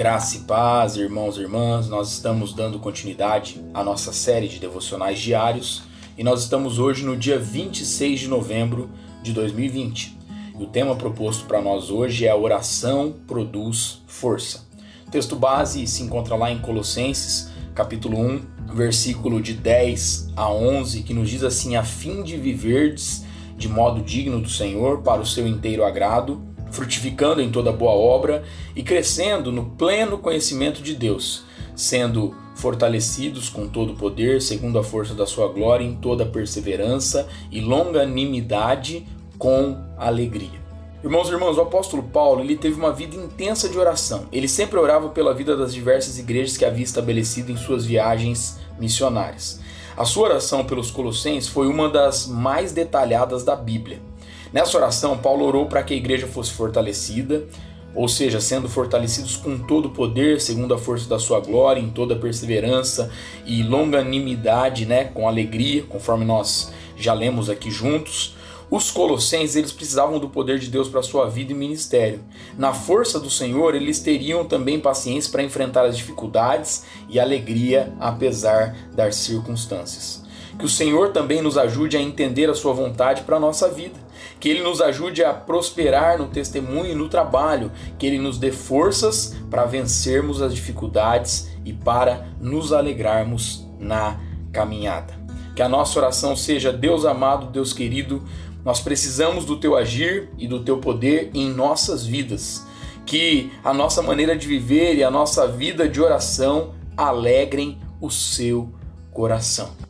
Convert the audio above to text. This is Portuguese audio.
Graça e paz, irmãos e irmãs, nós estamos dando continuidade à nossa série de devocionais diários e nós estamos hoje no dia 26 de novembro de 2020. E o tema proposto para nós hoje é a oração produz força. O texto base se encontra lá em Colossenses, capítulo 1, versículo de 10 a 11, que nos diz assim: a fim de viverdes de modo digno do Senhor para o seu inteiro agrado frutificando em toda boa obra e crescendo no pleno conhecimento de Deus, sendo fortalecidos com todo o poder, segundo a força da sua glória, em toda perseverança e longanimidade com alegria. Irmãos e irmãs, o apóstolo Paulo ele teve uma vida intensa de oração. Ele sempre orava pela vida das diversas igrejas que havia estabelecido em suas viagens missionárias. A sua oração pelos Colossenses foi uma das mais detalhadas da Bíblia. Nessa oração, Paulo orou para que a igreja fosse fortalecida, ou seja, sendo fortalecidos com todo o poder, segundo a força da sua glória, em toda perseverança e longanimidade, né, com alegria, conforme nós já lemos aqui juntos. Os colossenses, eles precisavam do poder de Deus para sua vida e ministério. Na força do Senhor, eles teriam também paciência para enfrentar as dificuldades e alegria apesar das circunstâncias. Que o Senhor também nos ajude a entender a sua vontade para a nossa vida que Ele nos ajude a prosperar no testemunho e no trabalho, que Ele nos dê forças para vencermos as dificuldades e para nos alegrarmos na caminhada. Que a nossa oração seja: Deus amado, Deus querido, nós precisamos do Teu agir e do Teu poder em nossas vidas. Que a nossa maneira de viver e a nossa vida de oração alegrem o seu coração.